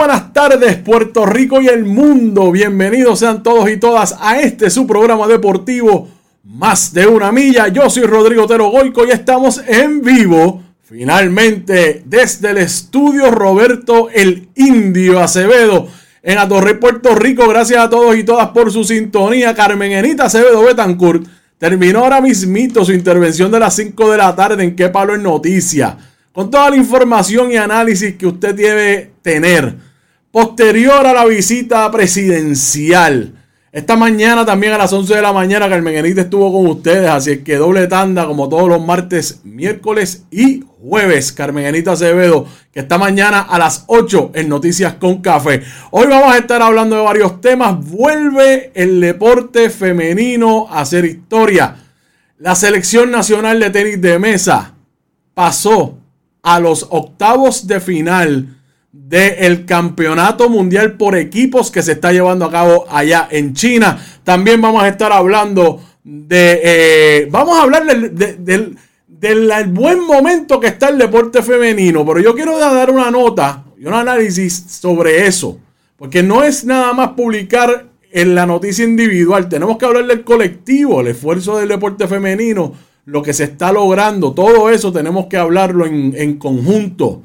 Buenas tardes Puerto Rico y el mundo. Bienvenidos sean todos y todas a este su programa deportivo Más de una milla. Yo soy Rodrigo Tero Goico y estamos en vivo finalmente desde el estudio Roberto el Indio Acevedo en la Torre Puerto Rico. Gracias a todos y todas por su sintonía. Carmen Enita Acevedo Betancourt terminó ahora mismito su intervención de las 5 de la tarde en Qué Palo en Noticia con toda la información y análisis que usted debe tener posterior a la visita presidencial. Esta mañana también a las 11 de la mañana Carmen Enita estuvo con ustedes, así que doble tanda como todos los martes, miércoles y jueves. Carmen Enita Acevedo, que esta mañana a las 8 en Noticias con Café. Hoy vamos a estar hablando de varios temas. Vuelve el deporte femenino a hacer historia. La selección nacional de tenis de mesa pasó a los octavos de final del campeonato mundial por equipos que se está llevando a cabo allá en China. También vamos a estar hablando de... Eh, vamos a hablar del, del, buen momento que está el deporte femenino, pero yo quiero dar una nota y un análisis sobre eso, porque no es nada más publicar en la noticia individual, tenemos que hablar del colectivo, el esfuerzo del deporte femenino lo que se está logrando, todo eso tenemos que hablarlo en, conjunto,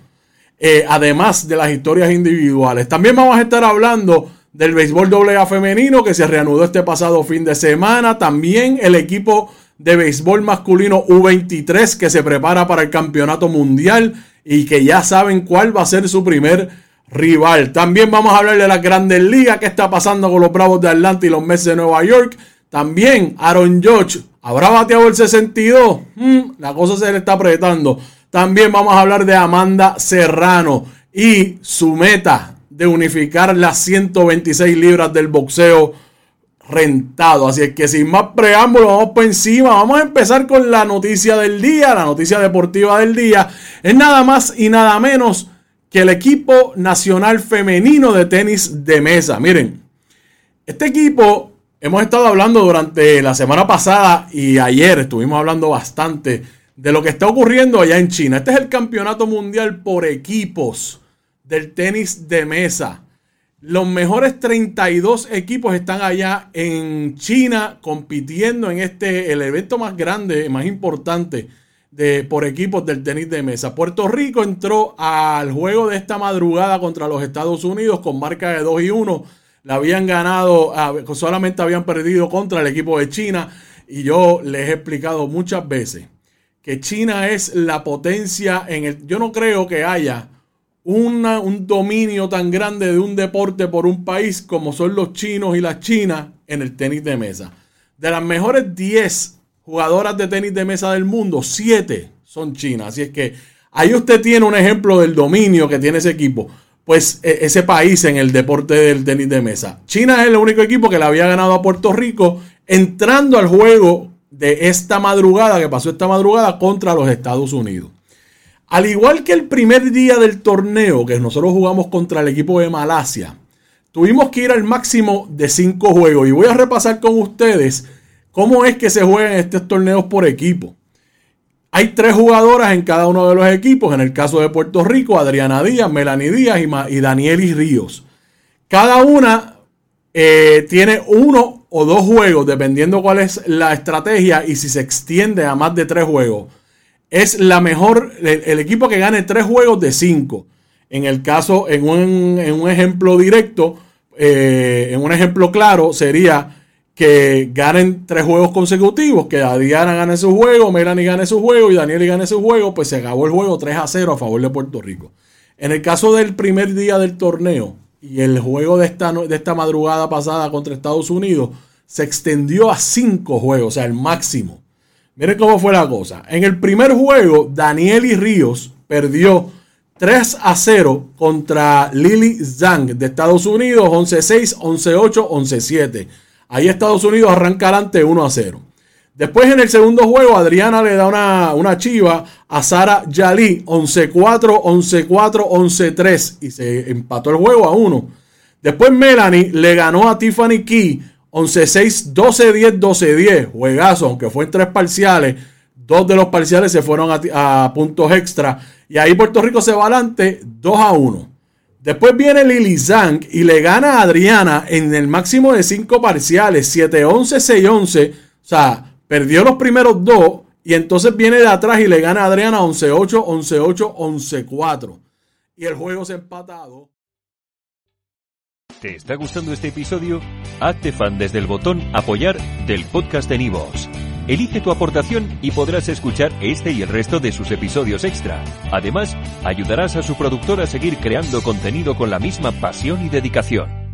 eh, además de las historias individuales. También vamos a estar hablando del béisbol AA femenino que se reanudó este pasado fin de semana, también el equipo de béisbol masculino U23 que se prepara para el campeonato mundial y que ya saben cuál va a ser su primer rival. También vamos a hablar de las grandes ligas, qué está pasando con los Bravos de Atlanta y los Mets de Nueva York. También Aaron Judge ¿Habrá bateado el 62? Mm, la cosa se le está apretando. También vamos a hablar de Amanda Serrano y su meta de unificar las 126 libras del boxeo rentado. Así es que sin más preámbulos, vamos por encima. Vamos a empezar con la noticia del día, la noticia deportiva del día. Es nada más y nada menos que el equipo nacional femenino de tenis de mesa. Miren, este equipo Hemos estado hablando durante la semana pasada y ayer estuvimos hablando bastante de lo que está ocurriendo allá en China. Este es el campeonato mundial por equipos del tenis de mesa. Los mejores 32 equipos están allá en China compitiendo en este, el evento más grande, más importante de, por equipos del tenis de mesa. Puerto Rico entró al juego de esta madrugada contra los Estados Unidos con marca de 2 y 1 la habían ganado, solamente habían perdido contra el equipo de China. Y yo les he explicado muchas veces que China es la potencia en el... Yo no creo que haya una, un dominio tan grande de un deporte por un país como son los chinos y las chinas en el tenis de mesa. De las mejores 10 jugadoras de tenis de mesa del mundo, 7 son chinas. Así es que ahí usted tiene un ejemplo del dominio que tiene ese equipo pues e, ese país en el deporte del tenis de mesa. China es el único equipo que le había ganado a Puerto Rico entrando al juego de esta madrugada, que pasó esta madrugada contra los Estados Unidos. Al igual que el primer día del torneo, que nosotros jugamos contra el equipo de Malasia, tuvimos que ir al máximo de cinco juegos. Y voy a repasar con ustedes cómo es que se juegan estos torneos por equipo. Hay tres jugadoras en cada uno de los equipos. En el caso de Puerto Rico, Adriana Díaz, Melanie Díaz y, Danielis Ríos. Cada una eh, tiene uno o dos juegos, dependiendo cuál es la estrategia y si se extiende a más de tres juegos. es la mejor, el, equipo que gane tres juegos de cinco. En el caso, en un, en un ejemplo directo, eh, en un ejemplo claro, sería que ganen tres juegos consecutivos, que Adriana gane su juego, Melanie gane su juego y Daniel gane su juego, pues se acabó el juego 3 a 0 a favor de Puerto Rico. En el caso del primer día del torneo y el juego de esta, de esta madrugada pasada contra Estados Unidos, se extendió a cinco juegos, o sea, el máximo. Miren cómo fue la cosa. En el primer juego, Daniel y Ríos perdió 3 a 0 contra Lily Zhang de Estados Unidos, 11-6, 11-8, 11-7. Ahí Estados Unidos arranca adelante 1 a 0. Después en el segundo juego, Adriana le da una, una chiva a Sara Yali, 11-4, 11-4, 11-3 y se empató el juego a 1. Después Melanie le ganó a Tiffany Key 11-6, 12-10, 12-10. Juegazo, aunque fue en tres parciales. Dos de los parciales se fueron a, puntos extra. Y ahí Puerto Rico se va adelante 2 a 1. Después viene Lili Zhang y le gana a Adriana en el máximo de cinco parciales, 7-11, 6-11. O sea, perdió los primeros dos y entonces viene de atrás y le gana a Adriana 11-8, 11-8, 11-4. Y el juego se empatado. ¿Te está gustando este episodio? Hazte fan desde el botón apoyar del podcast de Nivos. Elige tu aportación y podrás escuchar este y el resto de sus episodios extra. Además, ayudarás a su productor a seguir creando contenido con la misma pasión y dedicación.